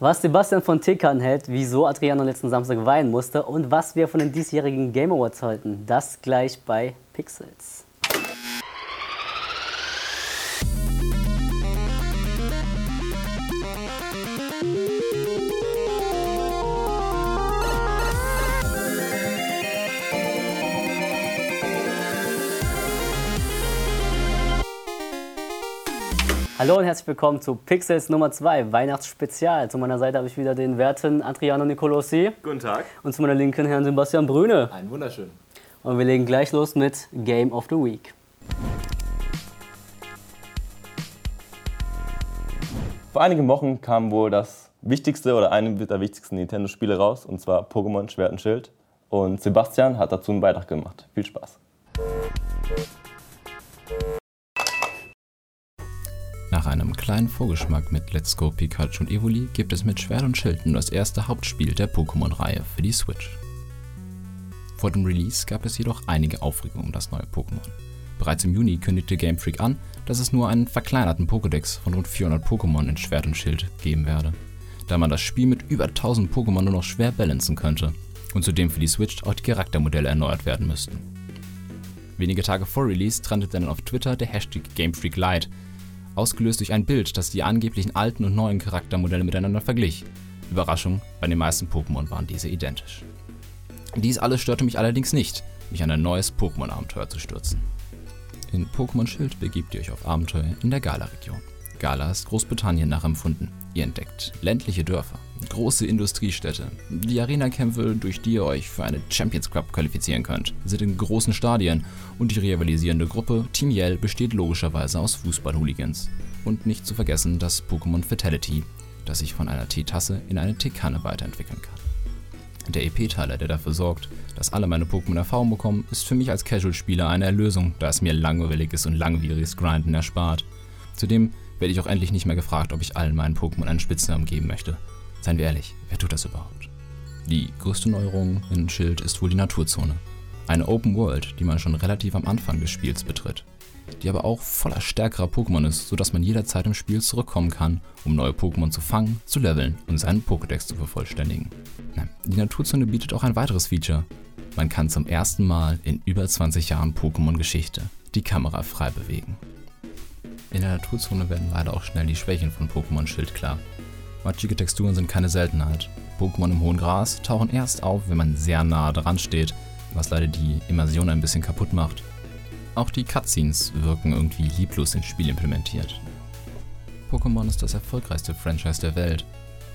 Was Sebastian von Tickern hält, wieso Adriano letzten Samstag weinen musste und was wir von den diesjährigen Game Awards halten, das gleich bei Pixels. Hallo und herzlich willkommen zu Pixels Nummer 2, Weihnachtsspezial. Zu meiner Seite habe ich wieder den werten Adriano Nicolosi. Guten Tag. Und zu meiner linken Herrn Sebastian Brüne. Ein wunderschön. Und wir legen gleich los mit Game of the Week. Vor einigen Wochen kam wohl das wichtigste oder eine der wichtigsten Nintendo-Spiele raus, und zwar Pokémon Schwert und Schild. Und Sebastian hat dazu einen Beitrag gemacht. Viel Spaß. Einem kleinen Vorgeschmack mit Let's Go Pikachu und Evoli gibt es mit Schwert und Schild nun das erste Hauptspiel der Pokémon-Reihe für die Switch. Vor dem Release gab es jedoch einige Aufregung um das neue Pokémon. Bereits im Juni kündigte Game Freak an, dass es nur einen verkleinerten Pokédex von rund 400 Pokémon in Schwert und Schild geben werde, da man das Spiel mit über 1000 Pokémon nur noch schwer balancen könnte und zudem für die Switch auch die Charaktermodelle erneuert werden müssten. Wenige Tage vor Release trendete dann auf Twitter der Hashtag GameFreakLite, ausgelöst durch ein Bild, das die angeblichen alten und neuen Charaktermodelle miteinander verglich. Überraschung, bei den meisten Pokémon waren diese identisch. Dies alles störte mich allerdings nicht, mich an ein neues Pokémon-Abenteuer zu stürzen. In Pokémon Schild begibt ihr euch auf Abenteuer in der Gala-Region. Gala ist Großbritannien nachempfunden. Ihr entdeckt ländliche Dörfer, große Industriestädte. Die Arena-Kämpfe, durch die ihr euch für eine Champions Cup qualifizieren könnt, sind in großen Stadien und die rivalisierende Gruppe Team Yell besteht logischerweise aus Fußball-Hooligans. Und nicht zu vergessen das Pokémon Fatality, das sich von einer Teetasse in eine Teekanne weiterentwickeln kann. Der EP-Teiler, der dafür sorgt, dass alle meine Pokémon Erfahrung bekommen, ist für mich als Casual-Spieler eine Erlösung, da es mir langweiliges und langwieriges Grinden erspart. Zudem werde ich auch endlich nicht mehr gefragt, ob ich allen meinen Pokémon einen Spitznamen geben möchte. Seien wir ehrlich, wer tut das überhaupt? Die größte Neuerung in Schild ist wohl die Naturzone. Eine Open World, die man schon relativ am Anfang des Spiels betritt, die aber auch voller stärkerer Pokémon ist, sodass man jederzeit im Spiel zurückkommen kann, um neue Pokémon zu fangen, zu leveln und seinen Pokédex zu vervollständigen. Die Naturzone bietet auch ein weiteres Feature. Man kann zum ersten Mal in über 20 Jahren Pokémon-Geschichte die Kamera frei bewegen. In der Naturzone werden leider auch schnell die Schwächen von Pokémon Schild klar. Matschige Texturen sind keine Seltenheit. Pokémon im hohen Gras tauchen erst auf, wenn man sehr nah dran steht, was leider die Immersion ein bisschen kaputt macht. Auch die Cutscenes wirken irgendwie lieblos ins Spiel implementiert. Pokémon ist das erfolgreichste Franchise der Welt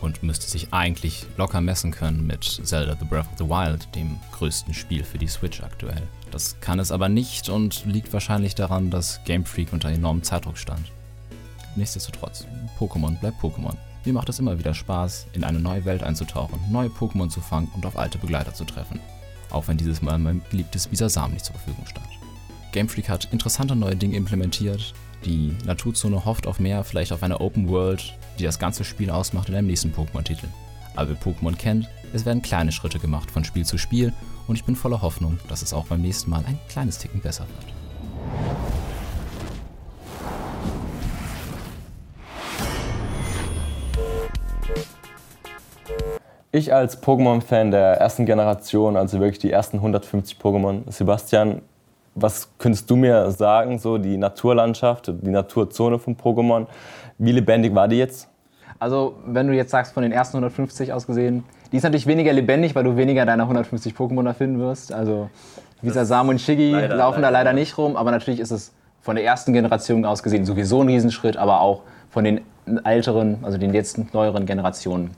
und müsste sich eigentlich locker messen können mit Zelda The Breath of the Wild, dem größten Spiel für die Switch aktuell. Das kann es aber nicht und liegt wahrscheinlich daran, dass Game Freak unter enormem Zeitdruck stand. Nichtsdestotrotz, Pokémon bleibt Pokémon. Mir macht es immer wieder Spaß, in eine neue Welt einzutauchen, neue Pokémon zu fangen und auf alte Begleiter zu treffen. Auch wenn dieses Mal mein geliebtes Bisasam nicht zur Verfügung stand. Game Freak hat interessante neue Dinge implementiert. Die Naturzone hofft auf mehr, vielleicht auf eine Open World, die das ganze Spiel ausmacht in einem nächsten Pokémon-Titel. Aber wer Pokémon kennt, es werden kleine Schritte gemacht von Spiel zu Spiel und ich bin voller Hoffnung, dass es auch beim nächsten Mal ein kleines Ticken besser wird. Ich als Pokémon-Fan der ersten Generation, also wirklich die ersten 150 Pokémon, Sebastian, was könntest du mir sagen, so die Naturlandschaft, die Naturzone von Pokémon, wie lebendig war die jetzt? Also, wenn du jetzt sagst, von den ersten 150 aus gesehen, die ist natürlich weniger lebendig, weil du weniger deiner 150 Pokémon da finden wirst. Also, Visasam und Shiggy leider, laufen leider, da leider. nicht rum, aber natürlich ist es von der ersten Generation aus gesehen sowieso ein Riesenschritt, aber auch von den älteren, also den letzten neueren Generationen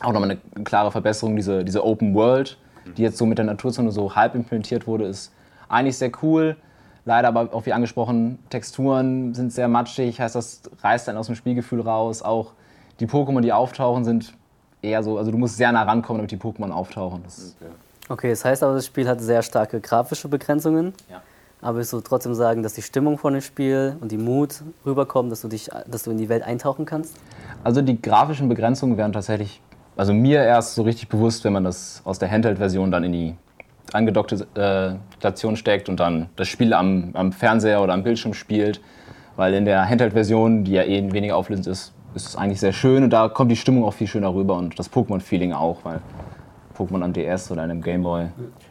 auch nochmal eine klare Verbesserung. Diese, diese Open World, die jetzt so mit der Naturzone so halb implementiert wurde, ist eigentlich sehr cool. Leider aber auch wie angesprochen, Texturen sind sehr matschig, heißt das reißt dann aus dem Spielgefühl raus. Auch die Pokémon, die auftauchen, sind eher so, also du musst sehr nah rankommen, damit die Pokémon auftauchen. Das okay. okay, das heißt aber, das Spiel hat sehr starke grafische Begrenzungen. Ja. Aber willst du trotzdem sagen, dass die Stimmung von dem Spiel und die Mut rüberkommen, dass du, dich, dass du in die Welt eintauchen kannst? Also die grafischen Begrenzungen wären tatsächlich, also mir erst so richtig bewusst, wenn man das aus der Handheld-Version dann in die angedockte äh, Station steckt und dann das Spiel am, am Fernseher oder am Bildschirm spielt. Weil in der Handheld-Version, die ja eh weniger auflösend ist, ist es eigentlich sehr schön und da kommt die Stimmung auch viel schöner rüber und das Pokémon-Feeling auch, weil Pokémon am DS oder einem Gameboy.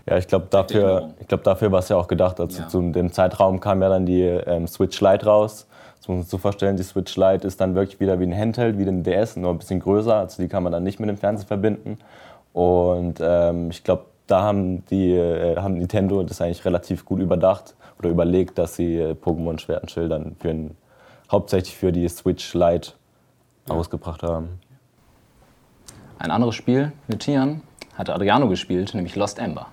Ja, ich glaube, dafür, glaub, dafür war es ja auch gedacht. Also ja. zu dem Zeitraum kam ja dann die ähm, Switch Lite raus. Das muss man sich so vorstellen, die Switch Lite ist dann wirklich wieder wie ein Handheld, wie ein DS, nur ein bisschen größer. Also die kann man dann nicht mit dem Fernseher verbinden. Und ähm, ich glaube, da haben, die, äh, haben Nintendo das eigentlich relativ gut überdacht oder überlegt, dass sie äh, Pokémon Schwert und Schild dann für ein, hauptsächlich für die Switch Lite ja. ausgebracht haben. Ein anderes Spiel mit Tieren hatte Adriano gespielt, nämlich Lost Ember.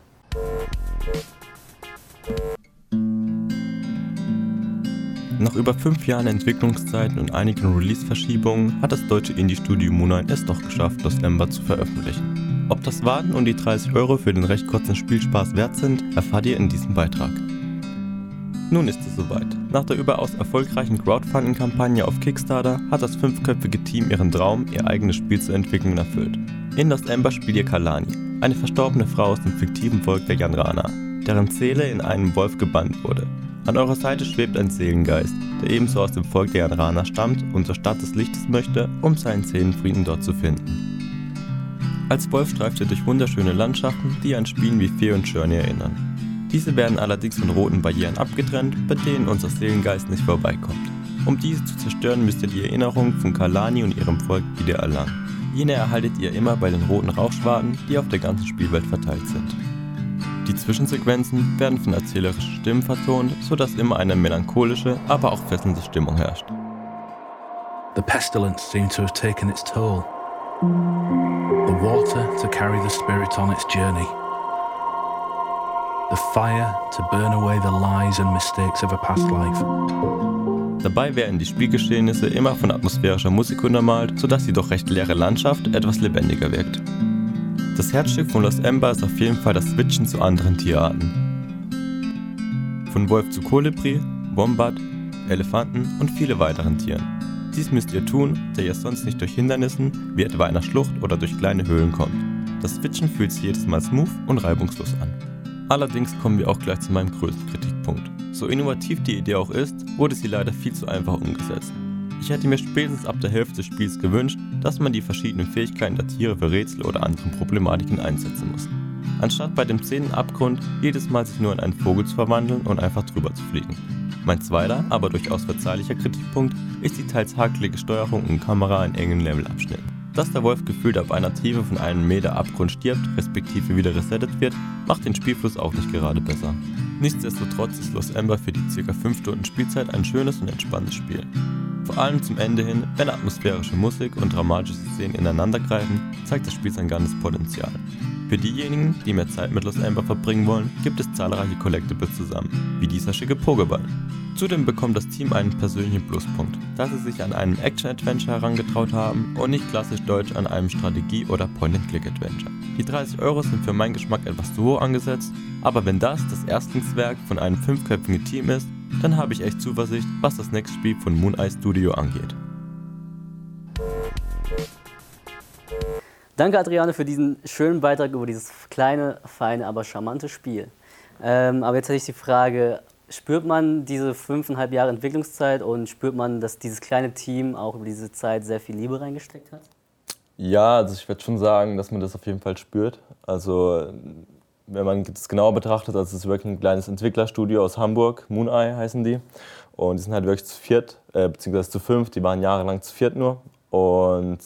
Nach über fünf Jahren Entwicklungszeit und einigen Release-Verschiebungen hat das deutsche Indie-Studio Moonlight es doch geschafft, Lost Ember zu veröffentlichen. Ob das Warten und die 30 Euro für den recht kurzen Spielspaß wert sind, erfahrt ihr in diesem Beitrag. Nun ist es soweit. Nach der überaus erfolgreichen Crowdfunding-Kampagne auf Kickstarter hat das fünfköpfige Team ihren Traum, ihr eigenes Spiel zu entwickeln, erfüllt. In Lost Ember spielt ihr Kalani, eine verstorbene Frau aus dem fiktiven Volk der Yanrana, deren Seele in einen Wolf gebannt wurde. An eurer Seite schwebt ein Seelengeist, der ebenso aus dem Volk der Yanrana stammt und zur Stadt des Lichtes möchte, um seinen Seelenfrieden dort zu finden. Als Wolf streift ihr durch wunderschöne Landschaften, die an Spielen wie Fear und Journey erinnern. Diese werden allerdings von roten Barrieren abgetrennt, bei denen unser Seelengeist nicht vorbeikommt. Um diese zu zerstören, müsst ihr die Erinnerung von Kalani und ihrem Volk wieder erlangen. Jene erhaltet ihr immer bei den roten Rauchschwaden, die auf der ganzen Spielwelt verteilt sind. Die Zwischensequenzen werden von erzählerischen Stimmen vertont, sodass immer eine melancholische, aber auch fesselnde Stimmung herrscht. The pestilence seemed to have taken its toll. The water to carry the spirit on its journey. The fire to burn away the lies and mistakes of a past life. Dabei werden die Spielgeschehnisse immer von atmosphärischer Musik untermalt, sodass die doch recht leere Landschaft etwas lebendiger wirkt. Das Herzstück von Lost Ember ist auf jeden Fall das Switchen zu anderen Tierarten. Von Wolf zu Kolibri, Wombat, Elefanten und viele weiteren Tieren. Dies müsst ihr tun, da ihr sonst nicht durch Hindernissen, wie etwa einer Schlucht oder durch kleine Höhlen kommt. Das Switchen fühlt sich jedes Mal smooth und reibungslos an. Allerdings kommen wir auch gleich zu meinem größten Kritikpunkt. So innovativ die Idee auch ist, wurde sie leider viel zu einfach umgesetzt. Ich hätte mir spätestens ab der Hälfte des Spiels gewünscht, dass man die verschiedenen Fähigkeiten der Tiere für Rätsel oder anderen Problematiken einsetzen muss. Anstatt bei dem zehnten Abgrund jedes Mal sich nur in einen Vogel zu verwandeln und einfach drüber zu fliegen. Mein zweiter, aber durchaus verzeihlicher Kritikpunkt ist die teils hakelige Steuerung und Kamera in engen Levelabschnitten. Dass der Wolf gefühlt ab einer Tiefe von einem Meter Abgrund stirbt, respektive wieder resettet wird, macht den Spielfluss auch nicht gerade besser. Nichtsdestotrotz ist Lost Ember für die ca. 5 Stunden Spielzeit ein schönes und entspanntes Spiel. Vor allem zum Ende hin, wenn atmosphärische Musik und dramatische Szenen ineinandergreifen, zeigt das Spiel sein ganzes Potenzial. Für diejenigen, die mehr Zeit mit Lost Ember verbringen wollen, gibt es zahlreiche Collectibles zusammen, wie dieser schicke Pokéball. Zudem bekommt das Team einen persönlichen Pluspunkt, da sie sich an einem Action-Adventure herangetraut haben und nicht klassisch deutsch an einem Strategie- oder Point-and-Click-Adventure. Die 30 Euro sind für meinen Geschmack etwas zu hoch angesetzt, aber wenn das das Erstlingswerk von einem fünfköpfigen Team ist, dann habe ich echt Zuversicht, was das nächste Spiel von Moon Eye Studio angeht. Danke Adriane für diesen schönen Beitrag über dieses kleine, feine, aber charmante Spiel. Ähm, aber jetzt hätte ich die Frage, spürt man diese fünfeinhalb Jahre Entwicklungszeit und spürt man, dass dieses kleine Team auch über diese Zeit sehr viel Liebe reingesteckt hat? Ja, also ich würde schon sagen, dass man das auf jeden Fall spürt. Also wenn man das genauer betrachtet, also es ist wirklich ein kleines Entwicklerstudio aus Hamburg, Moon Eye heißen die. Und die sind halt wirklich zu viert, äh, beziehungsweise zu fünf, die waren jahrelang zu viert nur. Und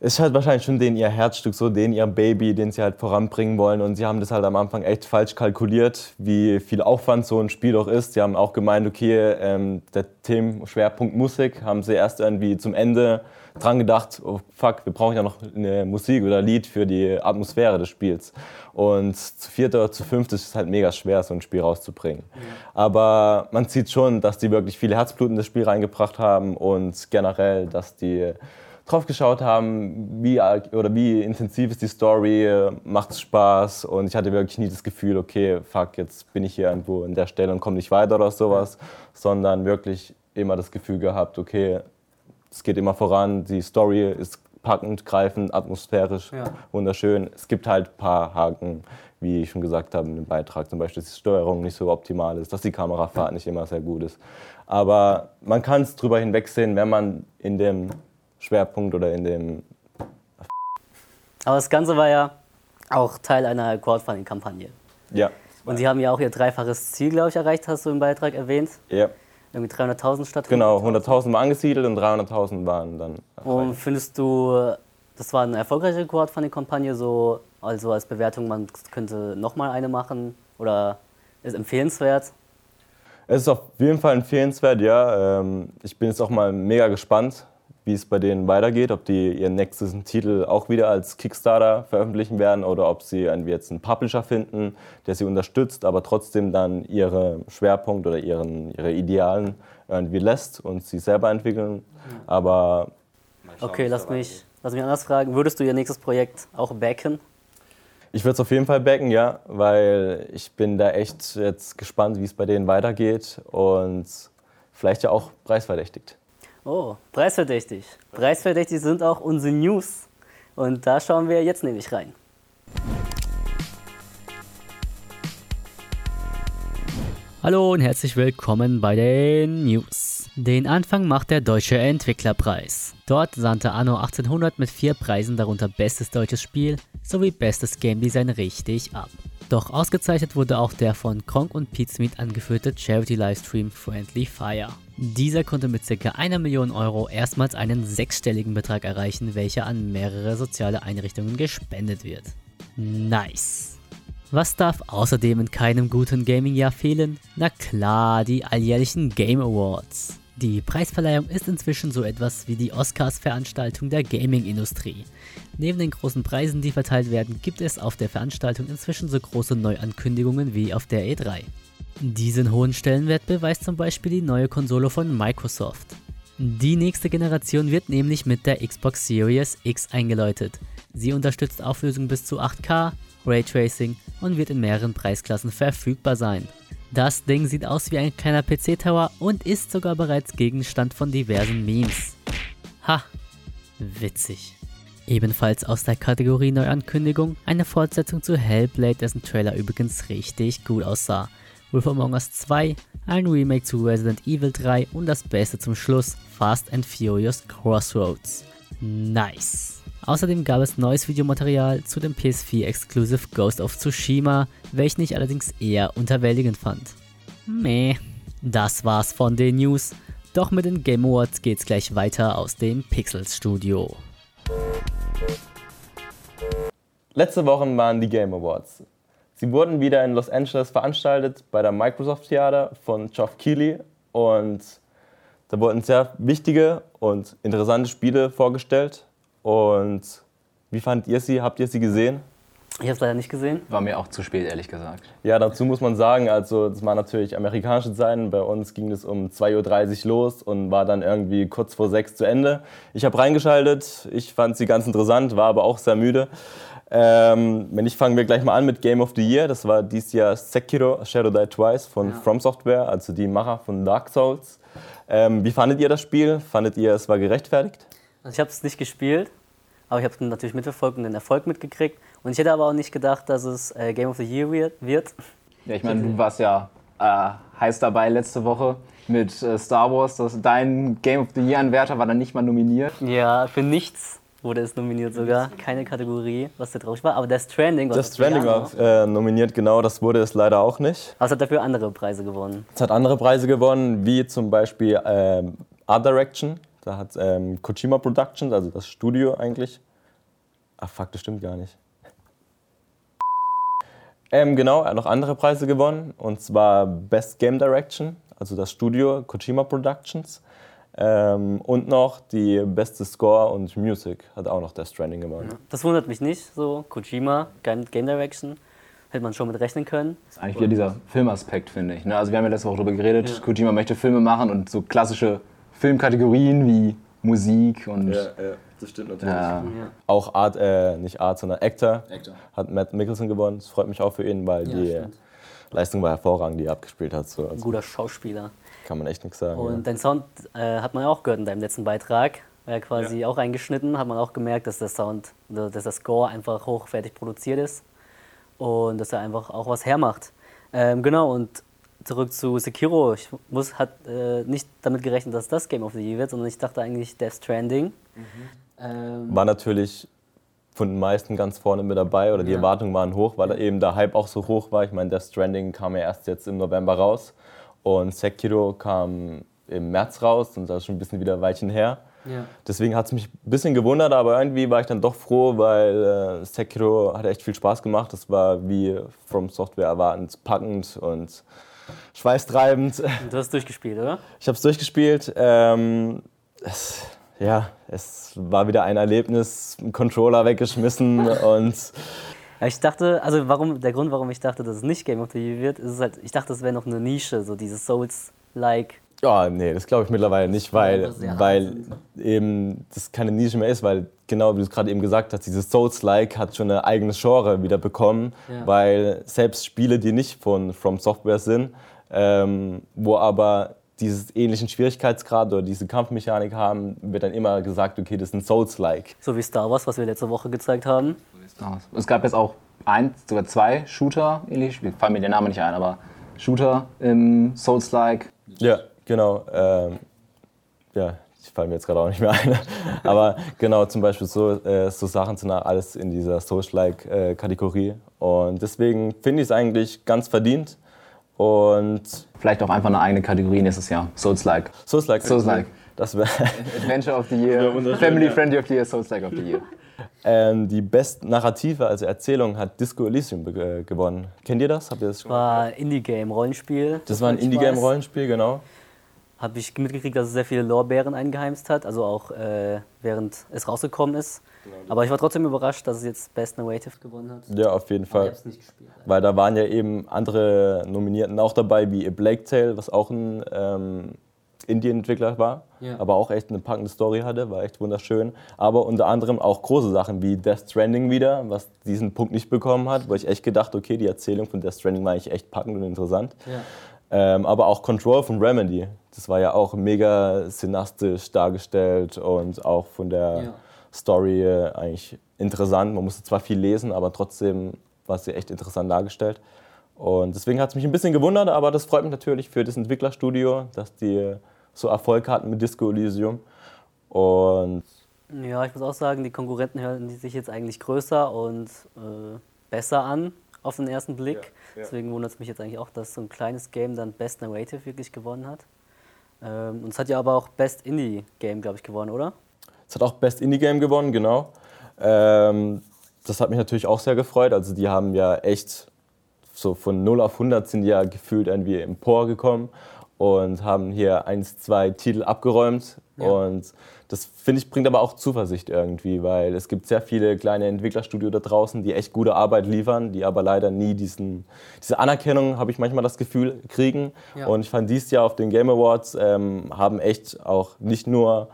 ist halt wahrscheinlich schon denen ihr Herzstück, so denen ihr Baby, den sie halt voranbringen wollen. Und sie haben das halt am Anfang echt falsch kalkuliert, wie viel Aufwand so ein Spiel doch ist. Sie haben auch gemeint, okay, ähm, der Themenschwerpunkt Musik haben sie erst irgendwie zum Ende dran gedacht, oh fuck, wir brauchen ja noch eine Musik oder Lied für die Atmosphäre des Spiels. Und zu viert oder zu fünft ist es halt mega schwer, so ein Spiel rauszubringen. Ja. Aber man sieht schon, dass die wirklich viel Herzblut in das Spiel reingebracht haben und generell, dass die drauf geschaut haben, wie, oder wie intensiv ist die Story, macht es Spaß und ich hatte wirklich nie das Gefühl, okay, fuck, jetzt bin ich hier irgendwo in der Stelle und komme nicht weiter oder sowas, sondern wirklich immer das Gefühl gehabt, okay, es geht immer voran, die Story ist packend, greifend, atmosphärisch, Ja. wunderschön. Es gibt halt ein paar Haken, wie ich schon gesagt habe, in dem Beitrag. Zum Beispiel, dass die Steuerung nicht so optimal ist, dass die Kamerafahrt nicht immer sehr gut ist. Aber man kann es drüber hinwegsehen, wenn man in dem Schwerpunkt oder in dem Aber das Ganze war ja auch Teil einer Crowdfunding-Kampagne. ja, Und sie haben ja auch ihr dreifaches Ziel, glaube ich, erreicht, hast du im Beitrag erwähnt. ja, Irgendwie 300.000 statt genau, 100.000 waren angesiedelt und 300.000 waren dann. Und findest du, das war eine erfolgreiche Crowdfunding-Kampagne, so also als Bewertung, man könnte nochmal eine machen oder ist empfehlenswert? Es ist auf jeden Fall empfehlenswert, ja. Ähm, Ich bin jetzt auch mal mega gespannt, wie es bei denen weitergeht, ob die ihren nächsten Titel auch wieder als Kickstarter veröffentlichen werden oder ob sie irgendwie jetzt einen Publisher finden, der sie unterstützt, aber trotzdem dann ihre Schwerpunkt oder ihren, ihre Idealen irgendwie lässt und sie selber entwickeln. Aber Okay, lass mich, lass mich anders fragen. Würdest du ihr nächstes Projekt auch backen? ich würde es auf jeden Fall backen, ja, weil ich bin da echt jetzt gespannt, wie es bei denen weitergeht und vielleicht ja auch preisverdächtigt. Oh, preisverdächtig. Preisverdächtig sind auch unsere News. Und da schauen wir jetzt nämlich rein. Hallo und herzlich willkommen bei den News. Den Anfang macht der Deutsche Entwicklerpreis. Dort sandte Anno 1800 mit vier Preisen, darunter Bestes deutsches Spiel sowie Bestes Game Design, richtig ab. Doch ausgezeichnet wurde auch der von Kronk und Pizmeet angeführte Charity-Livestream Friendly Fire. Dieser konnte mit ca. einer Million Euro erstmals einen sechsstelligen Betrag erreichen, welcher an mehrere soziale Einrichtungen gespendet wird. Nice. Was darf außerdem in keinem guten Gaming-Jahr fehlen? Na klar, die alljährlichen Game Awards. Die Preisverleihung ist inzwischen so etwas wie die Oscars-Veranstaltung der Gaming-Industrie. Neben den großen Preisen, die verteilt werden, gibt es auf der Veranstaltung inzwischen so große Neuankündigungen wie auf der E3. Diesen hohen Stellenwert beweist zum Beispiel die neue Konsole von Microsoft. Die nächste Generation wird nämlich mit der Xbox Series X eingeläutet. Sie unterstützt Auflösung bis zu 8K, Raytracing und wird in mehreren Preisklassen verfügbar sein. Das Ding sieht aus wie ein kleiner PC-Tower und ist sogar bereits Gegenstand von diversen Memes. Ha, witzig. Ebenfalls aus der Kategorie Neuankündigung eine Fortsetzung zu Hellblade, dessen Trailer übrigens richtig gut aussah. Wolf Among Us 2, ein Remake zu Resident Evil 3 und das Beste zum Schluss, Fast and Furious Crossroads. Nice. Außerdem gab es neues Videomaterial zu dem PS4 Exclusive Ghost of Tsushima, welchen ich allerdings eher unterwältigend fand. Meh. Das war's von den News. Doch mit den Game Awards geht's gleich weiter aus dem Pixels Studio. Letzte Woche waren die Game Awards. Sie wurden wieder in Los Angeles veranstaltet bei der Microsoft Theater von Geoff Keighley und da wurden sehr wichtige und interessante Spiele vorgestellt. Und wie fandet ihr sie? Habt ihr sie gesehen? Ich habe es leider nicht gesehen. War mir auch zu spät, ehrlich gesagt. Ja, dazu muss man sagen, also das war natürlich amerikanische Zeiten. Bei uns ging es um 2.30 Uhr los und war dann irgendwie kurz vor sechs zu Ende. Ich habe reingeschaltet, ich fand sie ganz interessant, war aber auch sehr müde. Ähm, wenn nicht, fangen wir gleich mal an mit Game of the Year. Das war dieses Jahr Sekiro Shadow Die Twice von From Software, also die Macher von Dark Souls. Ähm, wie fandet ihr das Spiel? Fandet ihr, es war gerechtfertigt? Also ich habe es nicht gespielt, aber ich habe natürlich mitverfolgt und den Erfolg mitgekriegt. Und ich hätte aber auch nicht gedacht, dass es äh, Game of the Year wird- wird. Ja, ich meine, du warst ja äh, heiß dabei letzte Woche mit äh, Star Wars. Das, dein Game of the Year-Anwärter war dann nicht mal nominiert. Ja, für nichts wurde es nominiert sogar. Keine Kategorie, was da traurig war. Aber Death Stranding war Death Stranding war äh, nominiert, genau, das wurde es leider auch nicht. Aber es hat dafür andere Preise gewonnen. Es hat andere Preise gewonnen, wie zum Beispiel ähm, Art Direction. Da hat ähm, Kojima Productions, also das Studio eigentlich. Ach fuck, das stimmt gar nicht. Ähm, genau, er hat noch andere Preise gewonnen. Und zwar Best Game Direction, also das Studio Kojima Productions. Ähm, und noch die beste Score und Music hat auch noch Death Stranding gewonnen. Das wundert mich nicht, so Kojima, Game Game Direction. Hätte man schon mit rechnen können. Das ist eigentlich wieder dieser Filmaspekt, finde ich. Ne? Also wir haben ja letzte Woche darüber geredet, Kojima möchte Filme machen und so klassische Filmkategorien wie Musik und das stimmt natürlich. ja, Auch Art, äh, nicht Art, sondern Actor, Actor. hat Matt Mickelson gewonnen. Das freut mich auch für ihn, weil Ja, die stimmt. Leistung war hervorragend, die er abgespielt hat. So. Ein Also guter Schauspieler. Kann man echt nichts sagen. Und dein Sound äh, hat man ja auch gehört in deinem letzten Beitrag. war ja quasi ja. auch reingeschnitten, hat man auch gemerkt, dass der Sound, dass der Score einfach hochwertig produziert ist und dass er einfach auch was hermacht. Ähm, genau, und zurück zu Sekiro. Ich muss, hat äh, nicht damit gerechnet, dass das Game of the Year wird, sondern ich dachte eigentlich Death Stranding. Mhm. Ähm, War natürlich von den meisten ganz vorne mit dabei oder die ja. Erwartungen waren hoch, weil ja. eben der Hype auch so hoch war. Ich meine, Death Stranding kam ja erst jetzt im November raus und Sekiro kam im März raus und das ist schon ein bisschen wieder ein Weilchen her. Ja. Deswegen hat es mich ein bisschen gewundert, aber irgendwie war ich dann doch froh, weil äh, Sekiro hat echt viel Spaß gemacht. Das war wie From Software erwartend packend und schweißtreibend. Und du hast durchgespielt, oder? Ich habe es durchgespielt. Ähm, es, ja, es war wieder ein Erlebnis, einen Controller weggeschmissen und. Ich dachte, also warum, der Grund, warum ich dachte, dass es nicht Game of the Year wird, ist halt, ich dachte, es wäre noch eine Nische, so dieses Souls-like. Ja, nee, das glaube ich mittlerweile nicht, weil, weil eben das keine Nische mehr ist, weil genau wie du es gerade eben gesagt hast, dieses Souls-like hat schon eine eigene Genre wieder bekommen, ja. weil selbst Spiele, die nicht von From Software sind, ähm, wo aber dieses ähnlichen Schwierigkeitsgrad oder diese Kampfmechanik haben, wird dann immer gesagt, okay, das sind Souls-like. So wie Star Wars, was wir letzte Woche gezeigt haben. Es gab jetzt auch ein, sogar zwei Shooter, ähnlich, fallen mir der Name nicht ein, aber Shooter im Souls-like. Ja, genau. Ähm, ja, die fallen mir jetzt gerade auch nicht mehr ein. aber genau, zum Beispiel so, äh, so Sachen sind alles in dieser Souls-like-Kategorie. Äh, Und deswegen finde ich es eigentlich ganz verdient und Vielleicht auch einfach eine eigene Kategorie nächstes Jahr. Souls-like. Souls-like. Souls-like. Das wäre Adventure of the Year, Family Friendly of the Year, Souls-like of the Year. Ähm, die beste Narrative, also Erzählung, hat Disco Elysium äh, gewonnen. Kennt ihr das? Habt ihr das schon? War Indie-Game-Rollenspiel. Das war ein Indie-Game-Rollenspiel, genau habe ich mitgekriegt, dass es sehr viele Lorbeeren eingeheimst hat, also auch äh, während es rausgekommen ist. Genau. Aber ich war trotzdem überrascht, dass es jetzt Best Narrative gewonnen hat. Ja, auf jeden Fall. Ich nicht gespielt. Weil da waren ja eben andere Nominierten auch dabei, wie A Blake Tale, was auch ein ähm, Indie-Entwickler war, ja. aber auch echt eine packende Story hatte, war echt wunderschön. Aber unter anderem auch große Sachen wie Death Stranding wieder, was diesen Punkt nicht bekommen hat, wo ich echt gedacht, okay, die Erzählung von Death Stranding war eigentlich echt packend und interessant. Ja. Ähm, aber auch Control von Remedy. Das war ja auch mega cineastisch dargestellt und auch von der ja. Story äh, eigentlich interessant. Man musste zwar viel lesen, aber trotzdem war es ja echt interessant dargestellt. Und deswegen hat es mich ein bisschen gewundert, aber das freut mich natürlich für das Entwicklerstudio, dass die so Erfolg hatten mit Disco Elysium. Und ja, ich muss auch sagen, die Konkurrenten hören sich jetzt eigentlich größer und äh, besser an auf den ersten Blick. Ja, ja. Deswegen wundert es mich jetzt eigentlich auch, dass so ein kleines Game dann Best Narrative wirklich gewonnen hat. Ähm, und es hat ja aber auch Best Indie Game, glaube ich, gewonnen, oder? Es hat auch Best Indie Game gewonnen, genau. Ähm, das hat mich natürlich auch sehr gefreut. Also die haben ja echt so von 0 auf 100 sind ja gefühlt irgendwie emporgekommen und haben hier eins, zwei Titel abgeräumt. Ja. Und das finde ich bringt aber auch Zuversicht irgendwie, weil es gibt sehr viele kleine Entwicklerstudios da draußen, die echt gute Arbeit liefern, die aber leider nie diesen, diese Anerkennung, habe ich manchmal das Gefühl, kriegen. Ja. Und ich fand dieses Jahr auf den Game Awards ähm, haben echt auch nicht nur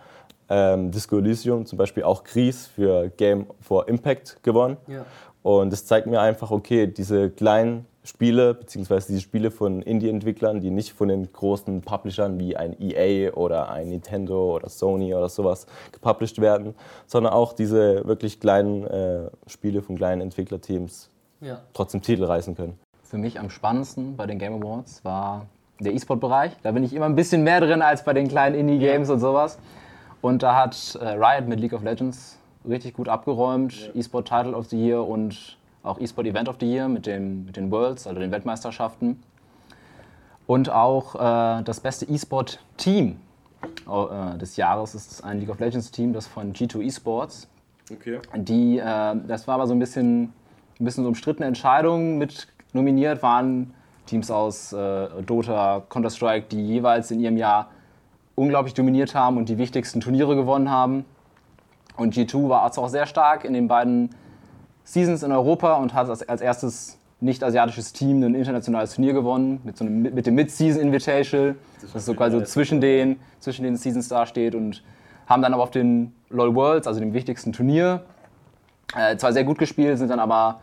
ähm, Disco Elysium, zum Beispiel auch Gries für Game for Impact gewonnen. Ja. Und das zeigt mir einfach, okay, diese kleinen Spiele, beziehungsweise die Spiele von Indie-Entwicklern, die nicht von den großen Publishern wie ein EA oder ein Nintendo oder Sony oder sowas gepublished werden, sondern auch diese wirklich kleinen äh, Spiele von kleinen Entwicklerteams ja. trotzdem Titel reißen können. Für mich am spannendsten bei den Game Awards war der E-Sport-Bereich. Da bin ich immer ein bisschen mehr drin als bei den kleinen Indie-Games ja. und sowas. Und da hat äh, Riot mit League of Legends richtig gut abgeräumt. Ja. E-Sport Title of the Year und auch eSport Event of the Year mit, dem, mit den Worlds, also den Weltmeisterschaften. Und auch äh, das beste E-Sport-Team äh, des Jahres ist ein League of Legends-Team, das von G2 Esports. Okay. Die, äh, das war aber so ein bisschen, ein bisschen so umstrittene Entscheidung. Mit nominiert waren Teams aus äh, Dota, Counter-Strike, die jeweils in ihrem Jahr unglaublich dominiert haben und die wichtigsten Turniere gewonnen haben. Und G2 war also auch sehr stark in den beiden Seasons in Europa und hat als, erstes nicht-asiatisches Team ein internationales Turnier gewonnen mit, so einem, mit dem Mid-Season Invitational, das, das so quasi so zwischen den, zwischen den Seasons da steht und haben dann aber auf den LoL Worlds, also dem wichtigsten Turnier, äh, zwar sehr gut gespielt, sind dann aber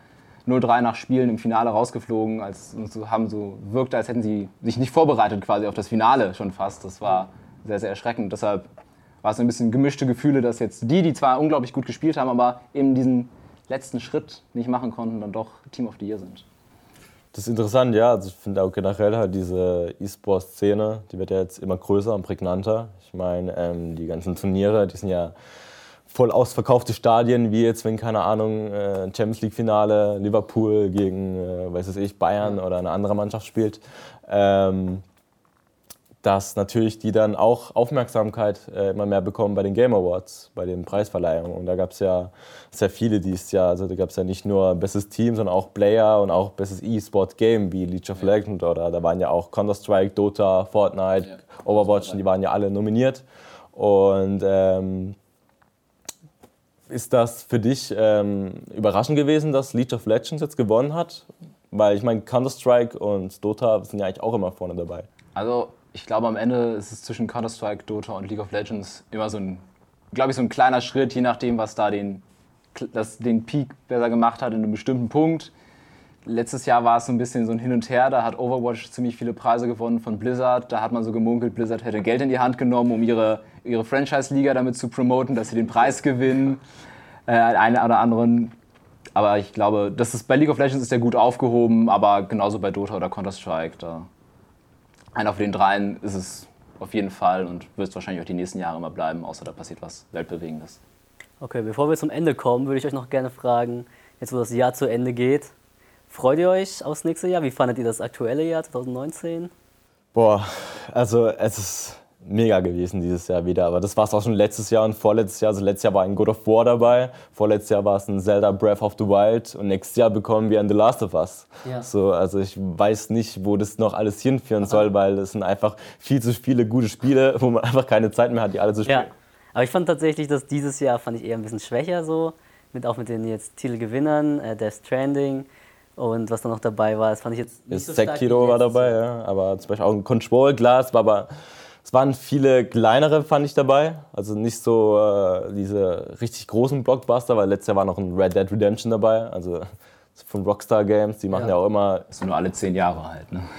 0-3 nach Spielen im Finale rausgeflogen, als haben so wirkte, als hätten sie sich nicht vorbereitet quasi auf das Finale schon fast. Das war sehr, sehr erschreckend. Deshalb war es ein bisschen gemischte Gefühle, dass jetzt die, die zwar unglaublich gut gespielt haben, aber eben diesen letzten Schritt nicht machen konnten, dann doch Team of the Year sind. Das ist interessant, ja. Also ich finde auch generell halt diese E-Sport-Szene, die wird ja jetzt immer größer und prägnanter. Ich meine, ähm, die ganzen Turniere, die sind ja voll ausverkaufte Stadien, wie jetzt, wenn, keine Ahnung, äh, Champions League-Finale Liverpool gegen, äh, weiß ich, Bayern oder eine andere Mannschaft spielt. Ähm, dass natürlich die dann auch Aufmerksamkeit äh, immer mehr bekommen bei den Game Awards, bei den Preisverleihungen. Und da gab es ja sehr viele dieses Jahr. Also da gab es ja nicht nur bestes Team, sondern auch Player und auch bestes E-Sport Game wie League of Legends oder da waren ja auch Counter-Strike, Dota, Fortnite, ja. Overwatch, und die waren ja alle nominiert. Und ähm, ist das für dich ähm, überraschend gewesen, dass League of Legends jetzt gewonnen hat? Weil ich meine, Counter-Strike und Dota sind ja eigentlich auch immer vorne dabei. Also ich glaube, am Ende ist es zwischen Counter-Strike, Dota und League of Legends immer so ein, glaube ich, so ein kleiner Schritt, je nachdem, was da den, das, den Peak besser gemacht hat in einem bestimmten Punkt. Letztes Jahr war es so ein bisschen so ein Hin und Her. Da hat Overwatch ziemlich viele Preise gewonnen von Blizzard. Da hat man so gemunkelt, Blizzard hätte Geld in die Hand genommen, um ihre, ihre Franchise-Liga damit zu promoten, dass sie den Preis gewinnen. Äh, einen oder anderen. Aber ich glaube, das ist, bei League of Legends ist der gut aufgehoben, aber genauso bei Dota oder Counter-Strike. Einer von den dreien ist es auf jeden Fall und wird es wahrscheinlich auch die nächsten Jahre immer bleiben, außer da passiert was Weltbewegendes. Okay, bevor wir zum Ende kommen, würde ich euch noch gerne fragen, jetzt wo das Jahr zu Ende geht, freut ihr euch aufs nächste Jahr? Wie fandet ihr das aktuelle Jahr 2019? Boah, also es ist mega gewesen dieses Jahr wieder. Aber das war es auch schon letztes Jahr und vorletztes Jahr. Also letztes Jahr war ein God of War dabei, vorletztes Jahr war es ein Zelda Breath of the Wild und nächstes Jahr bekommen wir ein The Last of Us. Ja. So, also ich weiß nicht, wo das noch alles hinführen Aha. soll, weil es sind einfach viel zu viele gute Spiele, wo man einfach keine Zeit mehr hat, die alle zu spielen. Ja. Aber ich fand tatsächlich, dass dieses Jahr fand ich eher ein bisschen schwächer so, mit auch mit den jetzt Titelgewinnern, äh, Death Stranding. Und was da noch dabei war, das fand ich jetzt nicht ist so Sekiro war dabei, ja. aber zum Beispiel auch ein Control Glass war aber es waren viele kleinere, fand ich dabei. Also nicht so äh, diese richtig großen Blockbuster, weil letztes Jahr war noch ein Red Dead Redemption dabei. Also von Rockstar Games, die machen ja, ja auch immer. Das ist nur alle zehn Jahre halt, ne?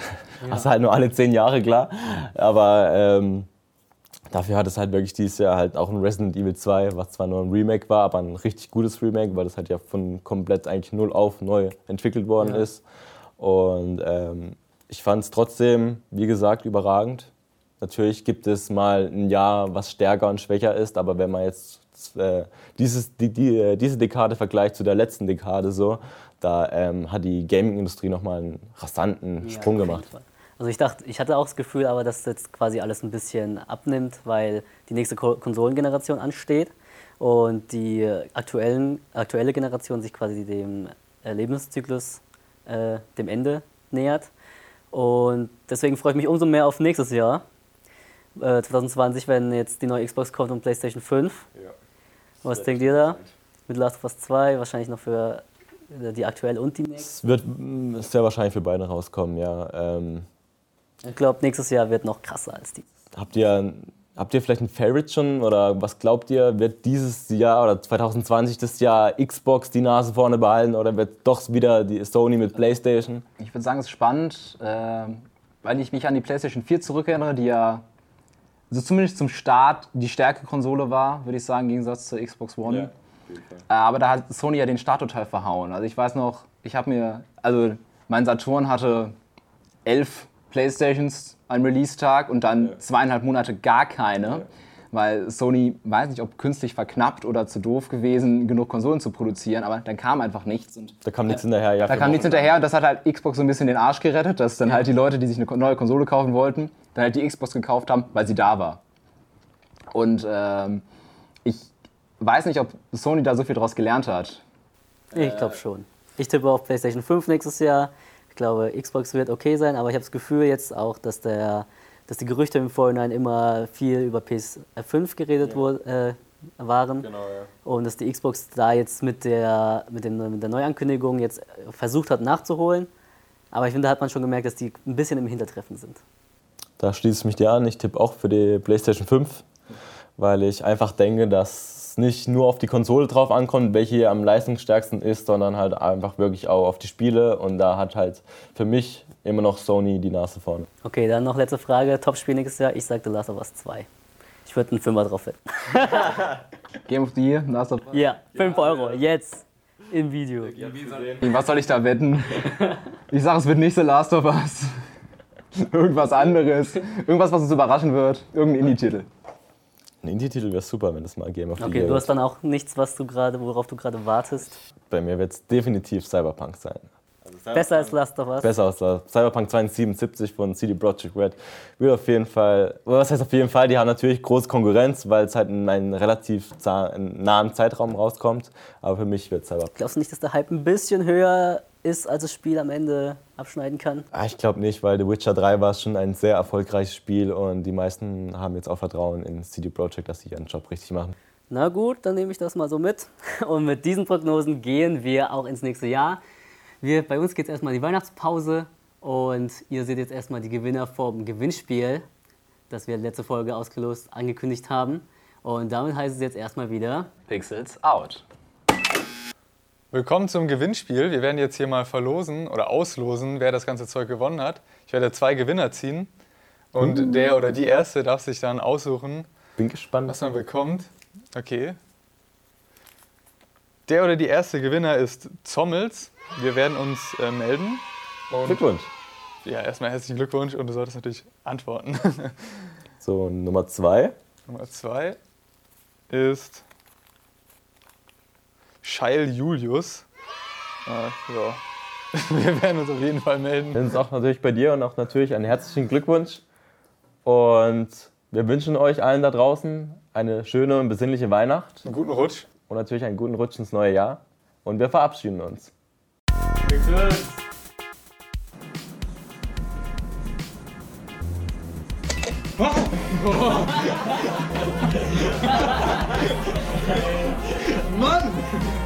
Ja. ist halt nur alle zehn Jahre, klar. Aber ähm, dafür hat es halt wirklich dieses Jahr halt auch ein Resident Evil 2, was zwar nur ein Remake war, aber ein richtig gutes Remake, weil das halt ja von komplett eigentlich null auf neu entwickelt worden ja. ist. Und ähm, ich fand es trotzdem, wie gesagt, überragend. Natürlich gibt es mal ein Jahr, was stärker und schwächer ist, aber wenn man jetzt äh, dieses, die, die, äh, diese Dekade vergleicht zu der letzten Dekade so, da ähm, hat die Gaming-Industrie nochmal einen rasanten ja, Sprung gemacht. Also ich dachte, ich hatte auch das Gefühl, aber dass jetzt quasi alles ein bisschen abnimmt, weil die nächste Konsolengeneration ansteht und die aktuellen, aktuelle Generation sich quasi dem Lebenszyklus, äh, dem Ende nähert. Und deswegen freue ich mich umso mehr auf nächstes Jahr, 2020, äh, wenn jetzt die neue Xbox kommt und PlayStation 5. Ja. Was denkt ihr da? Mit Last of Us 2, wahrscheinlich noch für die aktuelle und die nächste? Es wird mm, sehr wahrscheinlich für beide rauskommen, ja. Ähm ich glaube, nächstes Jahr wird noch krasser als die. Habt ihr, habt ihr vielleicht ein Favorite schon oder was glaubt ihr, wird dieses Jahr oder 2020 das Jahr Xbox die Nase vorne behalten oder wird doch wieder die Sony mit PlayStation? Ich würde sagen, es ist spannend, äh, weil ich mich an die PlayStation 4 zurückerinnere, die ja also zumindest zum Start die stärkere Konsole war, würde ich sagen, im Gegensatz zur Xbox One. Ja, äh, aber da hat Sony ja den Start total verhauen. Also ich weiß noch, ich habe mir, also mein Saturn hatte elf Playstations am Release-Tag und dann ja. zweieinhalb Monate gar keine. Weil Sony, weiß nicht, ob künstlich verknappt oder zu doof gewesen, genug Konsolen zu produzieren, aber dann kam einfach nichts. Und da kam nichts hinterher, ja. Da kam nichts hinterher und das hat halt Xbox so ein bisschen den Arsch gerettet, dass dann halt die Leute, die sich eine neue Konsole kaufen wollten, dann halt die Xbox gekauft haben, weil sie da war. Und ähm, ich weiß nicht, ob Sony da so viel draus gelernt hat. Ich glaube schon. Ich tippe auf PlayStation 5 nächstes Jahr. Ich glaube, Xbox wird okay sein, aber ich habe das Gefühl jetzt auch, dass, der, dass die Gerüchte im Vorhinein immer viel über PS5 geredet ja. wurde, äh, waren. Genau, ja. Und dass die Xbox da jetzt mit der, mit, dem, mit der Neuankündigung jetzt versucht hat nachzuholen. Aber ich finde, da hat man schon gemerkt, dass die ein bisschen im Hintertreffen sind. Da schließe ich mich dir an. Ich tippe auch für die PlayStation 5, weil ich einfach denke, dass es nicht nur auf die Konsole drauf ankommt, welche hier am leistungsstärksten ist, sondern halt einfach wirklich auch auf die Spiele. Und da hat halt für mich immer noch Sony die Nase vorne. Okay, dann noch letzte Frage. Top-Spiel nächstes Jahr. Ich sage The Last of Us 2. Ich würde einen Fünfer drauf wetten. Game of the Year, Last of Us. Ja, 5 Euro, jetzt im Video. Was soll ich da wetten? Ich sag, es wird nicht The Last of Us. Irgendwas anderes. Irgendwas, was uns überraschen wird. Irgendein Indie-Titel. Ein Indie-Titel wäre super, wenn das mal Game of the Okay, Year du hast dann auch nichts, was du gerade, worauf du gerade wartest. Bei mir wird es definitiv Cyberpunk sein. Besser als Last of Us. Besser aus der Cyberpunk 2077 von CD Projekt Red. Wird auf jeden Fall, was heißt auf jeden Fall, die haben natürlich große Konkurrenz, weil es halt in einem relativ nahen Zeitraum rauskommt. Aber für mich wird Cyberpunk. Glaubst du nicht, dass der Hype ein bisschen höher ist, als das Spiel am Ende abschneiden kann? Ah, Ich glaube nicht, weil The Witcher 3 war schon ein sehr erfolgreiches Spiel und die meisten haben jetzt auch Vertrauen in CD Projekt, dass sie ihren Job richtig machen. Na gut, dann nehme ich das mal so mit. Und mit diesen Prognosen gehen wir auch ins nächste Jahr. Wir, bei uns geht es erstmal in die Weihnachtspause und ihr seht jetzt erstmal die Gewinner vom Gewinnspiel, das wir letzte Folge ausgelost angekündigt haben. Und damit heißt es jetzt erstmal wieder. Pixels out. Willkommen zum Gewinnspiel. Wir werden jetzt hier mal verlosen oder auslosen, wer das ganze Zeug gewonnen hat. Ich werde zwei Gewinner ziehen und der oder die Erste darf sich dann aussuchen, Bin gespannt. was man bekommt. Okay. Der oder die erste Gewinner ist Zommels. Wir werden uns äh, melden. Und Glückwunsch. ja, erstmal herzlichen Glückwunsch und du solltest natürlich antworten. So, Nummer zwei. Nummer zwei ist Scheil Julius. Äh, ja. Wir werden uns auf jeden Fall melden. Wir sind auch natürlich bei dir und auch natürlich einen herzlichen Glückwunsch. Und wir wünschen euch allen da draußen eine schöne und besinnliche Weihnacht Einen guten Rutsch. und natürlich einen guten Rutsch ins neue Jahr. Und wir verabschieden uns. Lan!